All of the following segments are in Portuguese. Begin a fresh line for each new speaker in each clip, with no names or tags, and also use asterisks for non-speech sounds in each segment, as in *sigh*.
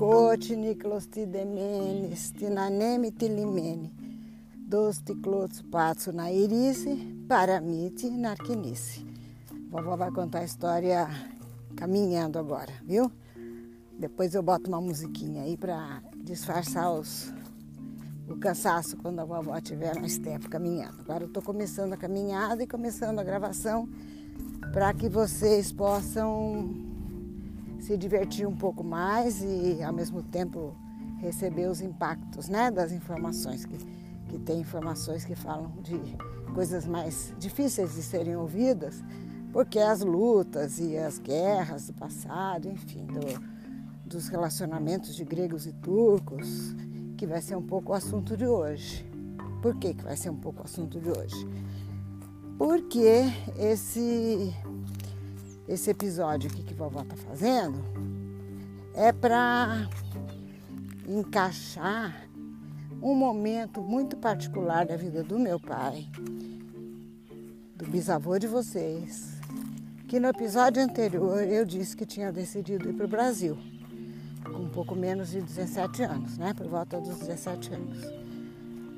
Ticote, Niklos, Tidemenes, Tinaneme, Tilimene, Dos Ticlotos, Patso, Nairice, Paramite, Narquinice. Vovó vai contar a história caminhando agora, viu? Depois eu boto uma musiquinha aí para disfarçar os, o cansaço quando a vovó estiver mais tempo caminhando. Agora eu estou começando a caminhada e começando a gravação para que vocês possam se divertir um pouco mais e ao mesmo tempo receber os impactos né, das informações, que, que tem informações que falam de coisas mais difíceis de serem ouvidas, porque as lutas e as guerras do passado, enfim, do, dos relacionamentos de gregos e turcos, que vai ser um pouco o assunto de hoje. Por que, que vai ser um pouco o assunto de hoje? Porque esse esse episódio aqui que vovó está fazendo é para encaixar um momento muito particular da vida do meu pai, do bisavô de vocês, que no episódio anterior eu disse que tinha decidido ir para o Brasil, com um pouco menos de 17 anos, né? Por volta dos 17 anos.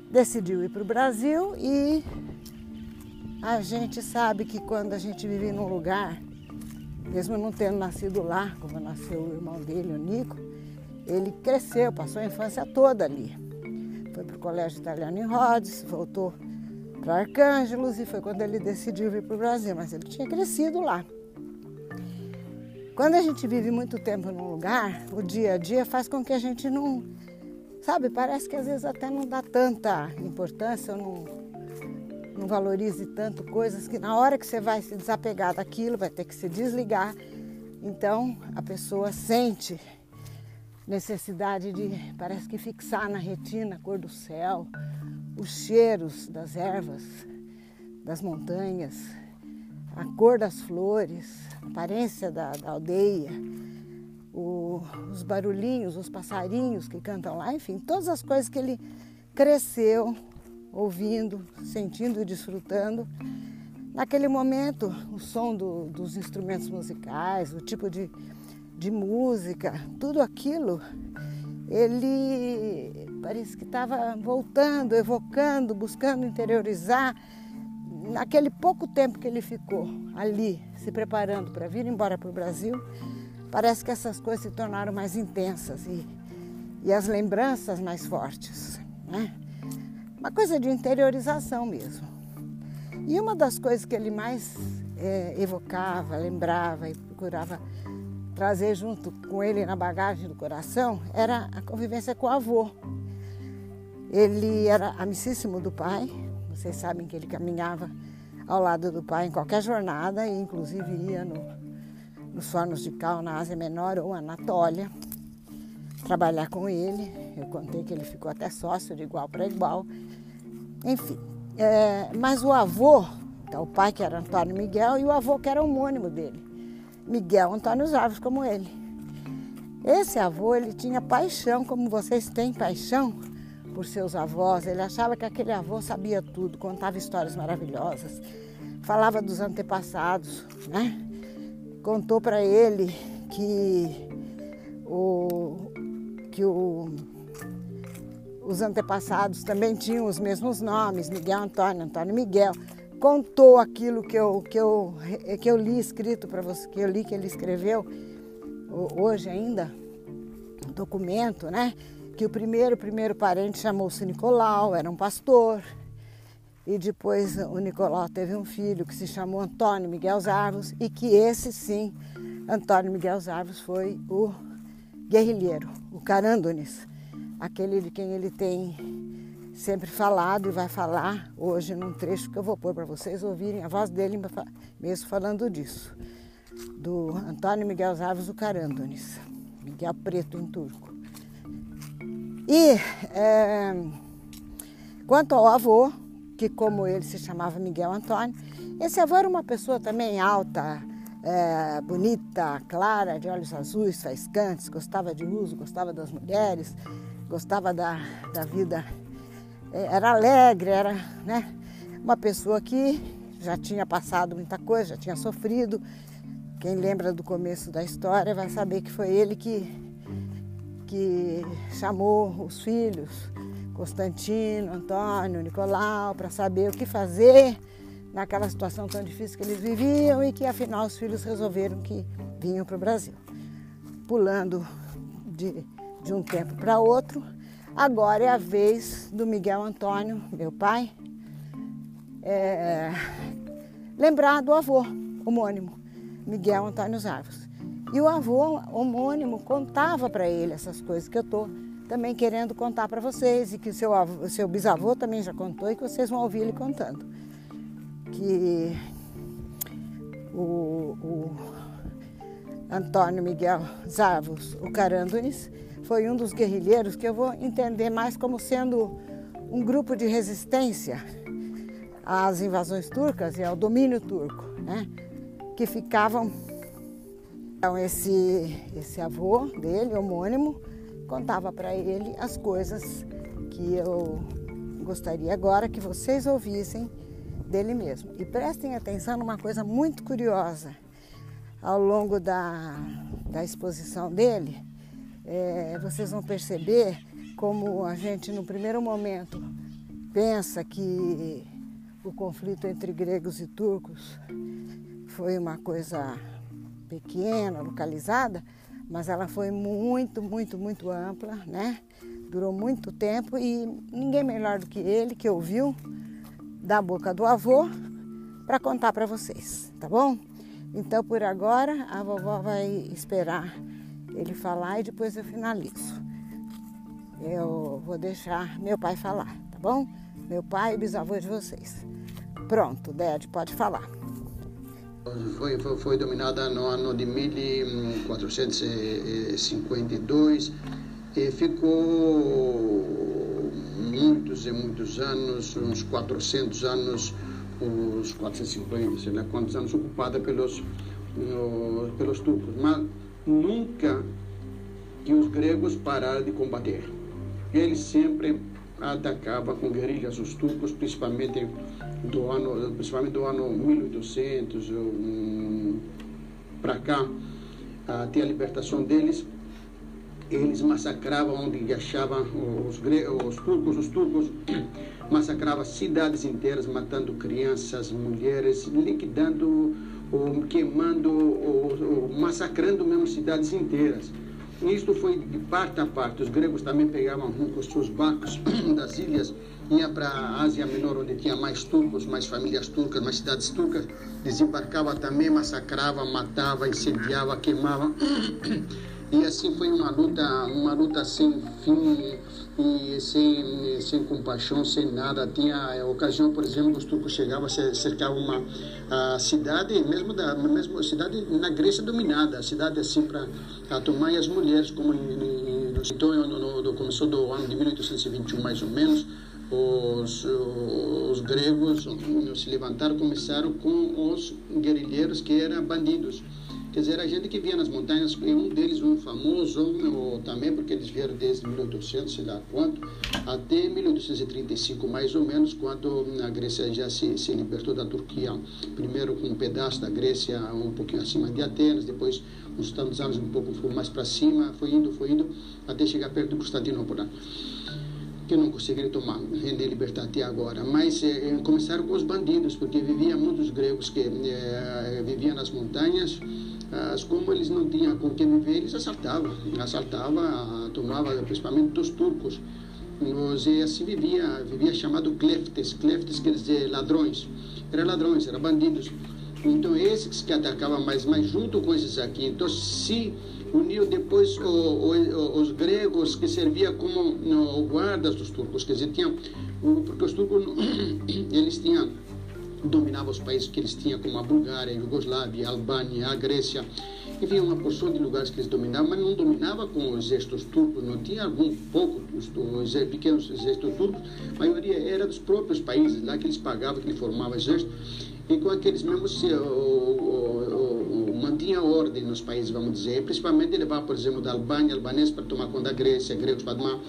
Decidiu ir para o Brasil e a gente sabe que quando a gente vive num lugar mesmo não tendo nascido lá, como nasceu o irmão dele, o Nico, ele cresceu, passou a infância toda ali. Foi para o colégio italiano em Rhodes, voltou para Arcângelos e foi quando ele decidiu vir para o Brasil, mas ele tinha crescido lá. Quando a gente vive muito tempo num lugar, o dia a dia faz com que a gente não, sabe, parece que às vezes até não dá tanta importância, não, não valorize tanto coisas que na hora que você vai se desapegar daquilo, vai ter que se desligar. Então a pessoa sente necessidade de, parece que fixar na retina a cor do céu, os cheiros das ervas, das montanhas, a cor das flores, a aparência da, da aldeia, o, os barulhinhos, os passarinhos que cantam lá, enfim, todas as coisas que ele cresceu ouvindo, sentindo e desfrutando. Naquele momento, o som do, dos instrumentos musicais, o tipo de, de música, tudo aquilo, ele parece que estava voltando, evocando, buscando interiorizar. Naquele pouco tempo que ele ficou ali, se preparando para vir embora para o Brasil, parece que essas coisas se tornaram mais intensas e, e as lembranças mais fortes. Né? Uma coisa de interiorização mesmo. E uma das coisas que ele mais é, evocava, lembrava e procurava trazer junto com ele na bagagem do coração era a convivência com o avô. Ele era amicíssimo do pai, vocês sabem que ele caminhava ao lado do pai em qualquer jornada, e inclusive ia no, nos fornos de cal na Ásia Menor ou Anatólia trabalhar com ele. Eu contei que ele ficou até sócio de igual para igual. Enfim, é, mas o avô, então, o pai que era Antônio Miguel e o avô que era homônimo dele, Miguel Antônio Árvores, como ele. Esse avô, ele tinha paixão, como vocês têm paixão por seus avós. Ele achava que aquele avô sabia tudo, contava histórias maravilhosas, falava dos antepassados, né? Contou para ele que o, que o, os antepassados também tinham os mesmos nomes, Miguel Antônio, Antônio Miguel. Contou aquilo que eu, que eu, que eu li escrito para você, que eu li que ele escreveu hoje ainda, um documento, né? Que o primeiro, primeiro parente chamou-se Nicolau, era um pastor. E depois o Nicolau teve um filho que se chamou Antônio Miguel Zarvos e que esse sim, Antônio Miguel Zarvos, foi o guerrilheiro, o Carândones, aquele de quem ele tem sempre falado e vai falar hoje num trecho que eu vou pôr para vocês ouvirem a voz dele mesmo falando disso, do Antônio Miguel Zaves do Carândones, Miguel Preto em turco. E é, quanto ao avô, que como ele se chamava Miguel Antônio, esse avô era uma pessoa também alta, é, bonita, clara, de olhos azuis, faiscantes, gostava de uso, gostava das mulheres, gostava da, da vida, é, era alegre, era né, uma pessoa que já tinha passado muita coisa, já tinha sofrido. Quem lembra do começo da história vai saber que foi ele que, que chamou os filhos, Constantino, Antônio, Nicolau, para saber o que fazer naquela situação tão difícil que eles viviam e que afinal os filhos resolveram que vinham para o Brasil. Pulando de, de um tempo para outro, agora é a vez do Miguel Antônio, meu pai, é, lembrar do avô homônimo, Miguel Antônio Zarvos. E o avô homônimo contava para ele essas coisas que eu estou também querendo contar para vocês e que o seu, seu bisavô também já contou e que vocês vão ouvir ele contando. Que o, o Antônio Miguel Zavos, o Carandunes, foi um dos guerrilheiros que eu vou entender mais como sendo um grupo de resistência às invasões turcas e ao domínio turco, né? que ficavam. Então, esse, esse avô dele, homônimo, contava para ele as coisas que eu gostaria agora que vocês ouvissem dele mesmo. E prestem atenção numa coisa muito curiosa. Ao longo da, da exposição dele, é, vocês vão perceber como a gente, no primeiro momento, pensa que o conflito entre gregos e turcos foi uma coisa pequena, localizada, mas ela foi muito, muito, muito ampla, né? Durou muito tempo e ninguém melhor do que ele que ouviu da boca do avô para contar para vocês, tá bom? Então por agora a vovó vai esperar ele falar e depois eu finalizo. Eu vou deixar meu pai falar, tá bom? Meu pai e bisavô de vocês. Pronto, Ded, pode falar.
Foi, foi, foi dominada no ano de 1452 e ficou muitos e muitos anos, uns 400 anos, uns 450, sei lá quantos anos, ocupada pelos, pelos turcos. Mas nunca que os gregos pararam de combater. Eles sempre atacavam com guerrilhas os turcos, principalmente do ano, principalmente do ano 1800 um, para cá, até a libertação deles, eles massacravam onde achavam os, os turcos, os turcos massacravam cidades inteiras, matando crianças, mulheres, liquidando, ou queimando, ou, massacrando mesmo cidades inteiras. Isto foi de parte a parte. Os gregos também pegavam com seus barcos *clears throat* das ilhas, ia para a Ásia Menor, onde tinha mais turcos, mais famílias turcas, mais cidades turcas, desembarcava também, massacrava, matava, incendiava, queimava. *clears throat* E assim foi uma luta, uma luta sem fim e sem, sem compaixão, sem nada. Tinha ocasião, por exemplo, os turcos chegavam a cercar uma a cidade, mesmo da mesmo cidade na Grécia dominada, a cidade assim para tomar e as mulheres, como em, então, no, no, no, começou do ano de 1821 mais ou menos, os, os gregos se levantaram, começaram com os guerrilheiros que eram bandidos Quer dizer, a gente que via nas montanhas, um deles, um famoso, ou, também porque eles vieram desde 1800, sei lá quanto, até 1835, mais ou menos, quando a Grécia já se, se libertou da Turquia. Primeiro com um pedaço da Grécia um pouquinho acima de Atenas, depois uns tantos anos um pouco mais para cima, foi indo, foi indo, até chegar perto de Constantinopla que não conseguiram tomar, render libertar até agora. Mas eh, começaram com os bandidos, porque viviam muitos gregos que eh, viviam nas montanhas, as, como eles não tinham com quem viver, eles assaltavam, assaltavam, tomavam principalmente dos turcos. E assim vivia, vivia chamado cleftes, cleftes quer dizer ladrões, eram ladrões, eram bandidos. Então esses que atacavam mais, mas junto com esses aqui, então se uniu depois o, o, os gregos que serviam como no, guardas dos turcos, quer dizer, tinham, porque os turcos *coughs* eles tinham dominava os países que eles tinham, como a Bulgária, a Iugoslávia, a Albânia, a Grécia. Enfim, uma porção de lugares que eles dominavam, mas não dominava com os exércitos turcos, não tinha algum pouco, os, os pequenos exércitos turcos, a maioria era dos próprios países, lá que eles pagavam, que eles formavam exército, e com aqueles mesmos se, mantinha ordem nos países, vamos dizer, principalmente levar, por exemplo, da Albânia, albanês para tomar conta da Grécia, gregos para tomar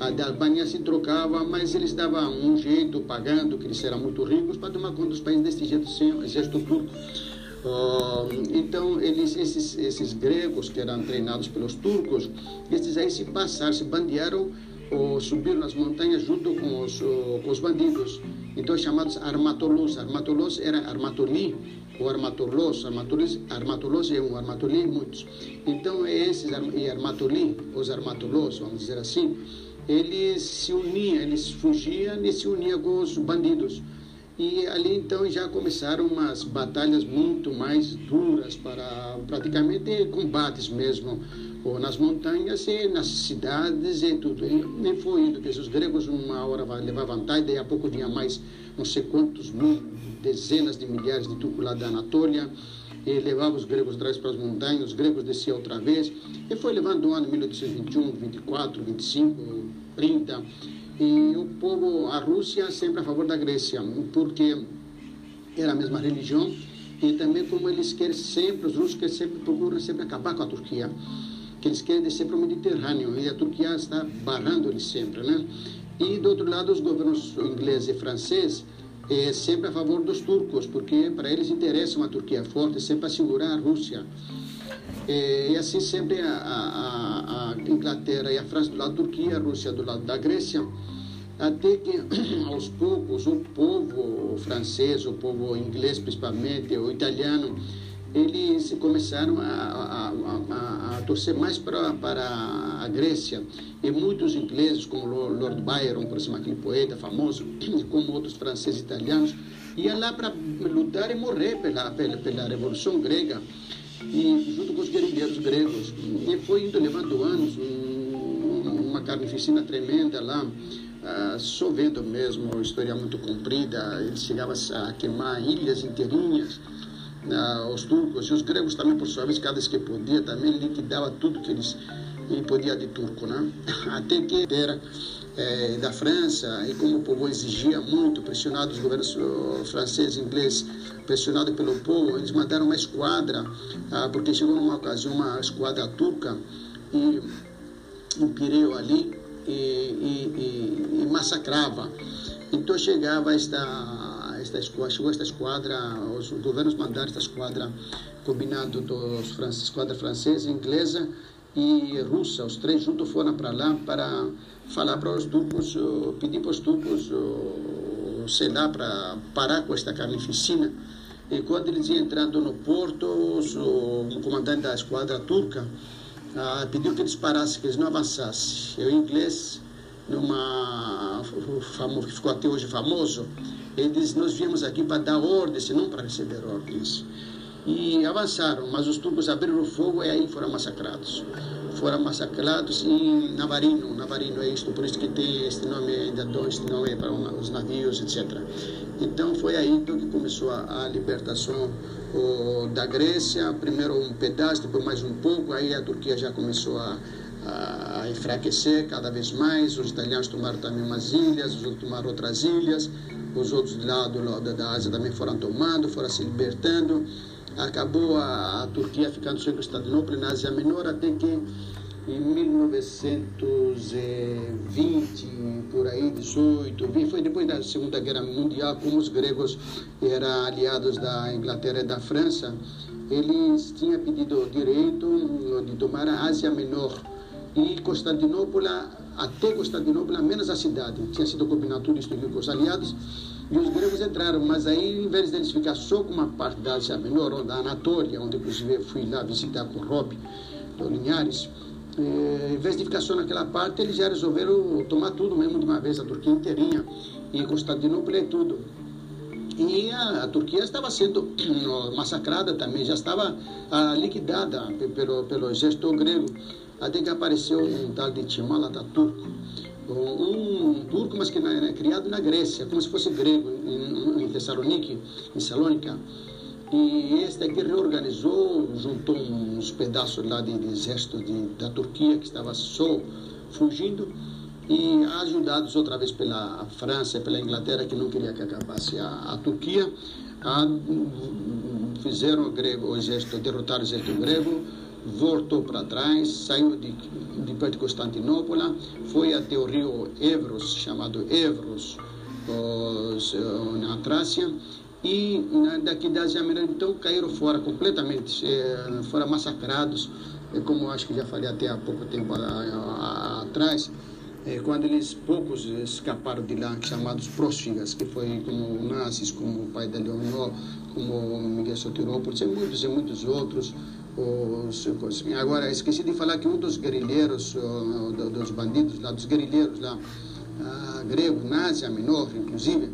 a da Albânia se trocava, mas eles davam um jeito, pagando, que eles eram muito ricos, para tomar conta dos países desse jeito, sem exército turco. Uh, então, eles, esses, esses gregos que eram treinados pelos turcos, esses aí se passaram, se bandearam ou subiram nas montanhas junto com os, com os bandidos. Então, chamados armatolos. Armatolos era armatoli, ou armatolos. Armatolos, armatolos é um, armatoli muitos. Então, esses e armatoli, os armatolos, vamos dizer assim, eles se uniam, eles fugiam e se uniam com os bandidos. E ali então já começaram umas batalhas muito mais duras para praticamente combates mesmo, ou nas montanhas e nas cidades e tudo. E foi indo, que os gregos uma hora levavam vantagem, daí a pouco vinha mais não sei quantos mil, dezenas de milhares de turcos lá da Anatólia, e levava os gregos atrás para as montanhas, os gregos desciam outra vez, e foi levando o ano 1821, 24, 25, 30 e o povo, a Rússia sempre a favor da Grécia, porque era a mesma religião e também como eles querem sempre, os russos querem sempre, procuram sempre acabar com a Turquia, que eles querem descer para o Mediterrâneo e a Turquia está barrando eles sempre, né? E do outro lado os governos inglês e francês é sempre a favor dos turcos, porque para eles interessa uma Turquia forte, sempre para segurar a Rússia. É, e assim sempre a, a, a, Inglaterra e a França do lado da Turquia, a Rússia do lado da Grécia, até que *clears throat* aos poucos o povo francês, o povo inglês principalmente, o italiano, eles começaram a, a, a, a, torcer mais para, para a Grécia. E muitos ingleses, como Lord Byron, por exemplo, aquele poeta famoso, *clears throat* como outros franceses e italianos, iam lá para lutar e morrer pela, pela, pela Revolução Grega e junto com os guerrilheiros gregos. E foi indo levando anos, um, uma carnificina tremenda lá, uh, chovendo mesmo, história muito comprida, ele chegava a queimar ilhas inteirinhas. Uh, os turcos e os gregos também, por sua vez, cada vez que podia, também liquidava tudo que eles podia de turco, né? *laughs* Até que era é, da França, e como o povo exigia muito, pressionado os governos francês e inglês, pressionado pelo povo, eles mandaram uma esquadra, ah, porque chegou numa ocasião uma esquadra turca e um Pireu ali e, e, e, e massacrava. Então chegava esta, esta esquadra, chegou esta esquadra, os governos mandaram esta esquadra combinado dos esquadra francesa, inglesa e russa, os três juntos foram para lá para falar para os turcos, pedir para os turcos, sei lá, para parar com esta carnificina. E quando eles iam entrando no porto, o comandante da esquadra turca ah, pediu que eles parassem, que eles não avançassem. O inglês, numa que ficou até hoje famoso, ele disse: Nós viemos aqui para dar ordens, não para receber ordens e avançaram, mas os turcos abriram fogo e aí foram massacrados. Foram massacrados em Navarino, Navarino é isto, por isso que tem este nome, ainda dão este nome para os navios, etc. Então foi aí então, que começou a, a libertação o, da Grécia, primeiro um pedaço, depois mais um pouco, aí a Turquia já começou a, a enfraquecer cada vez mais, os italianos tomaram também umas ilhas, os outros tomaram outras ilhas, os outros lá do lado da Ásia também foram tomando, foram se libertando. Acabou a, a Turquia ficando sem Constantinopla na Ásia Menor até que em 1920, por aí, 18, foi depois da Segunda Guerra Mundial, como os gregos eram aliados da Inglaterra e da França, eles tinham pedido o direito de tomar a Ásia Menor e Constantinopla, até Constantinopla, menos a cidade. Tinha sido combinado tudo isso com os aliados e os gregos entraram, mas aí, em vez deles ficar só com uma parte da Ásia Menor, da Anatólia, onde inclusive fui lá visitar com o Rob, do Linhares, eh, em vez de ficar só naquela parte, eles já resolveram tomar tudo mesmo de uma vez, a Turquia inteirinha, e Constantinopla e tudo. E a, a, Turquia estava sendo massacrada também, já estava ah, liquidada pelo, pelo exército grego, até que apareceu um tal de Timala Ataturk, um turco, mas que é criado na Grécia, como se fosse grego, em, em em Salônica. E este aqui reorganizou, juntou uns pedaços lá de, de exército de, da Turquia, que estava só fugindo, e ajudados outra vez pela França e pela Inglaterra, que não queria que acabasse a, a Turquia, a, fizeram o, grego, o exército, derrotaram o exército grego, voltou para trás, saiu de, de perto de Constantinopla, foi até o rio Evros, chamado Evros, os, na Trácia, e né, daqui da Ásia Menor então caíram fora completamente, é, foram massacrados, é, como acho que já falei até há pouco tempo atrás, quando eles poucos escaparam de lá, chamados próxigas, que foi como nazis, como o pai da Leonor, como Miguel Sotirópolis, e muitos e muitos outros. Os, agora, esqueci de falar que um dos guerrilheiros, dos bandidos lá, dos guerrilheiros lá, uh, gregos, nazi, a menor, inclusive,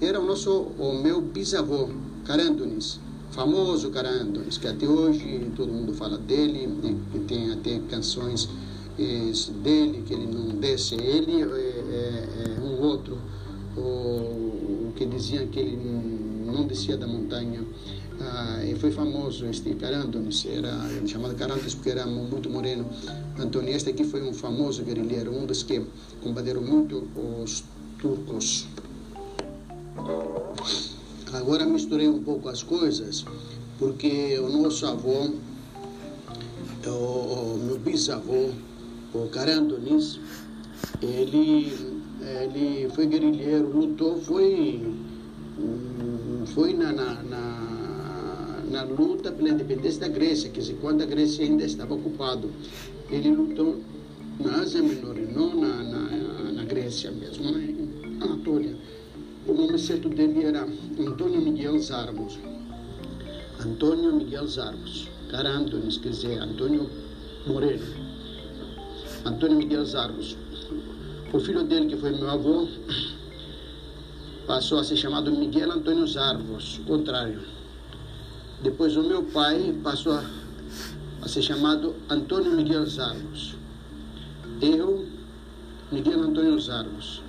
era o nosso, o meu bisavô, Carandonis, famoso Carandonis, que até hoje todo mundo fala dele, que tem até canções dele, que ele não desce, ele é, é um outro, o, que dizia que ele não descia da montanha. Ah, e foi famoso este Carandonis, era chamado Carandonis porque era muito moreno. Antônio, este aqui foi um famoso guerrilheiro, um dos que combateram muito os turcos. Agora misturei um pouco as coisas, porque o nosso avô, o meu bisavô, o Carandonis, ele, ele foi guerrilheiro, lutou, foi, foi na, na, na, na luta pela independência da Grécia, dizer, quando a Grécia ainda estava ocupada. Ele lutou na Ásia Menor, não na, na, na Grécia mesmo, na Anatólia. O nome certo dele era Antônio Miguel Zarmos. Antônio Miguel Zarmos. Cara Antônio, quer dizer, Antônio Moreno. Antônio Miguel Zarmos. O filho dele, que foi meu avô, passou a ser chamado Miguel Antônio Zarmos, o contrário. Depois o meu pai passou a, a ser chamado Antônio Miguel Zarmos. Eu, Miguel Antônio Zarmos.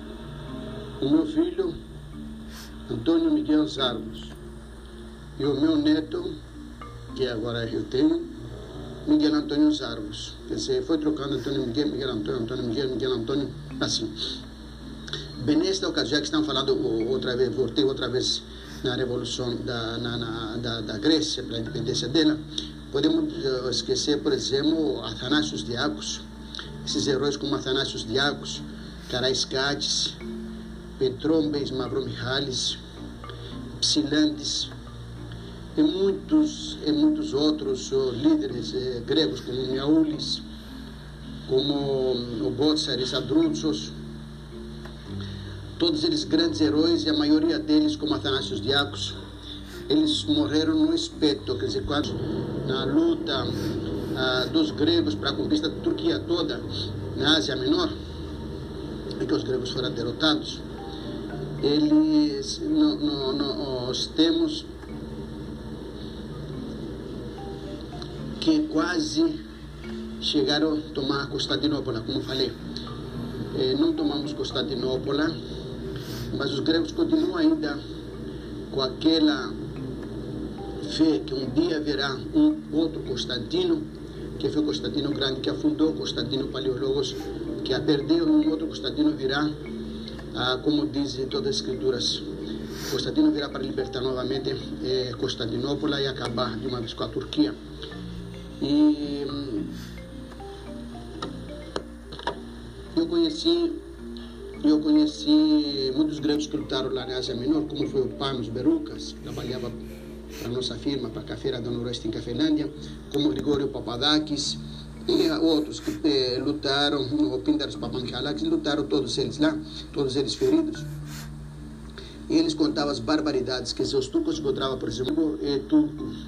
O meu filho, Antônio Miguel Zarmos. E o meu neto, que agora eu tenho, Miguel Antônio Zarmos. Quer dizer, foi trocando Antônio Miguel, Miguel Antônio, Antônio Miguel, Miguel Antônio, assim. Bem, nesta ocasião que estão falando outra vez, voltei outra vez na Revolução da, na, na, da, da Grécia, pela independência dela, podemos uh, esquecer, por exemplo, Atanasios Diacos, esses heróis como Atanasios Diacos, Caraiscates, Petrombes, Mavromihalis, Psilandes, e muitos, e muitos outros líderes eh, gregos, como Miaulis, como o Botsaris Adrutsos, todos eles grandes heróis e a maioria deles, como Atanasios Diacos, eles morreram no espeto, quer dizer, quase na luta ah, dos gregos para a conquista da Turquia toda, na Ásia Menor, em que os gregos foram derrotados. Eles, no, no, nós temos que quase chegaram a tomar Constantinopla, como falei. Eh, não tomamos Constantinopla, mas os gregos continuam ainda com aquela fé que um dia haverá um outro Constantino, que foi Constantino Grande, que afundou Constantino Paleologos, que a perdeu, um outro Constantino virá, ah, como dizem todas as escrituras. Constantino virá para libertar novamente eh, Constantinopla e acabar de uma vez com a Turquia. E eu conheci, eu conheci muitos gregos que lutaram lá na Ásia Menor, como foi o Panos Berucas, que trabalhava para a nossa firma, para a Cafeira da Noroeste em Cafelândia, como Grigório Papadakis, e outros que eh, lutaram, o Pindaros Papanchalakis, lutaram todos eles lá, todos eles feridos. E eles contavam as barbaridades que os turcos encontravam, por exemplo, é.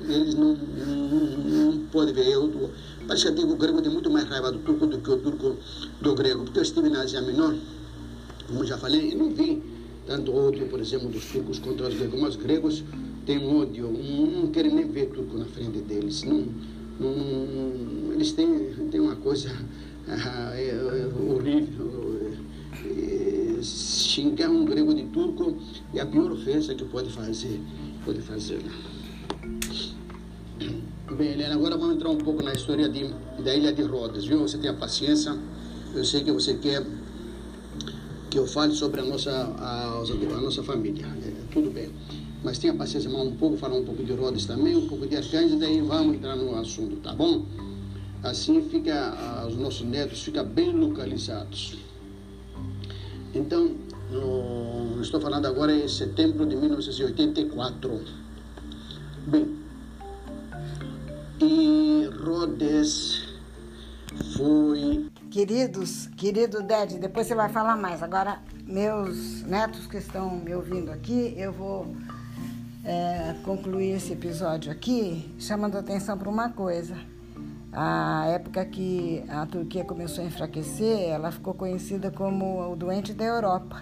Eles não, não, não podem ver. Eu, que o grego tem muito mais raiva do turco do que o turco do grego. Porque eu estive na Ásia Menor, como já falei, e não vi tanto ódio, por exemplo, dos turcos contra os gregos. Mas os gregos têm ódio, não querem nem ver turco na frente deles. Não, não, eles têm, têm uma coisa *laughs* é, é, horrível. É, xingar um grego de turco é a pior ofensa que pode fazer. Pode fazer. Bem, Helena, agora vamos entrar um pouco na história de, da Ilha de Rodas, viu? Você tenha paciência. Eu sei que você quer que eu fale sobre a nossa, a, a nossa família. É, tudo bem. Mas tenha paciência, mais um pouco, falar um pouco de Rodas também, um pouco de Arcanjo, daí vamos entrar no assunto, tá bom? Assim fica, os nossos netos ficam bem localizados. Então, No, estou falando agora em setembro de 1984. Bem, e Rhodes foi.
Queridos, querido Ded, depois você vai falar mais. Agora, meus netos que estão me ouvindo aqui, eu vou é, concluir esse episódio aqui chamando atenção para uma coisa. A época que a Turquia começou a enfraquecer, ela ficou conhecida como o doente da Europa.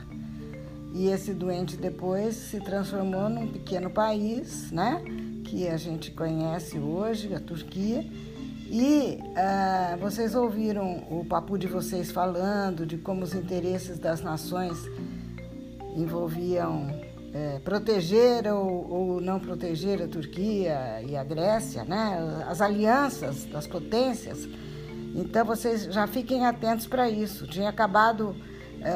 E esse doente depois se transformou num pequeno país, né? Que a gente conhece hoje, a Turquia. E uh, vocês ouviram o papo de vocês falando de como os interesses das nações envolviam é, proteger ou, ou, não proteger a Turquia e a Grécia, né? as alianças das potências. Então vocês já fiquem atentos para isso. Tinha acabado,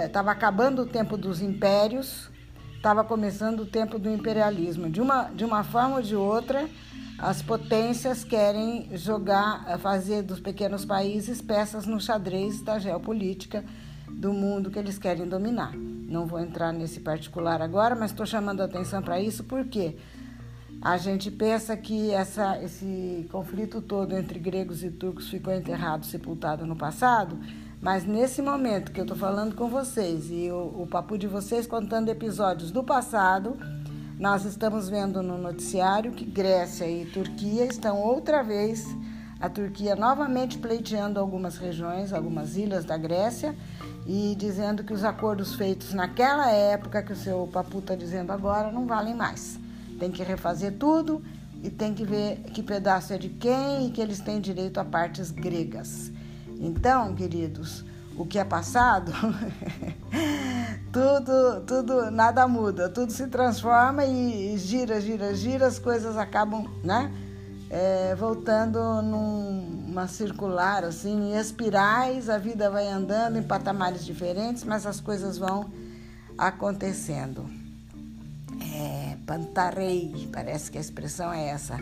estava é, acabando o tempo dos impérios, estava começando o tempo do imperialismo. De uma, de uma forma ou de outra, as potências querem jogar, fazer dos pequenos países peças no xadrez da geopolítica do mundo que eles querem dominar. Não vou entrar nesse particular agora, mas estou chamando a atenção para isso porque a gente pensa que essa, esse conflito todo entre gregos e turcos ficou enterrado, sepultado no passado, mas nesse momento que eu estou falando com vocês e o, o papo de vocês contando episódios do passado, nós estamos vendo no noticiário que Grécia e Turquia estão outra vez, a Turquia novamente pleiteando algumas regiões, algumas ilhas da Grécia e dizendo que os acordos feitos naquela época, que o seu papu está dizendo agora, não valem mais. Tem que refazer tudo e tem que ver que pedaço é de quem e que eles têm direito a partes gregas. Então, queridos, o que é passado, *laughs* tudo, tudo, nada muda, tudo se transforma e gira, gira, gira, as coisas acabam, né? É, voltando num, uma circular, assim, em espirais, a vida vai andando em patamares diferentes, mas as coisas vão acontecendo. É, pantarei, parece que a expressão é essa.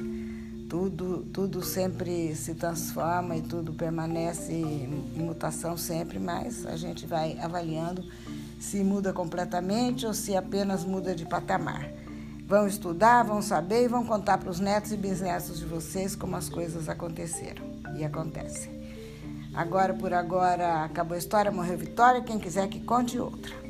Tudo, tudo sempre se transforma e tudo permanece em mutação sempre, mas a gente vai avaliando se muda completamente ou se apenas muda de patamar. Vão estudar, vão saber e vão contar para os netos e bisnetos de vocês como as coisas aconteceram e acontecem. Agora por agora acabou a história, morreu Vitória. Quem quiser que conte outra.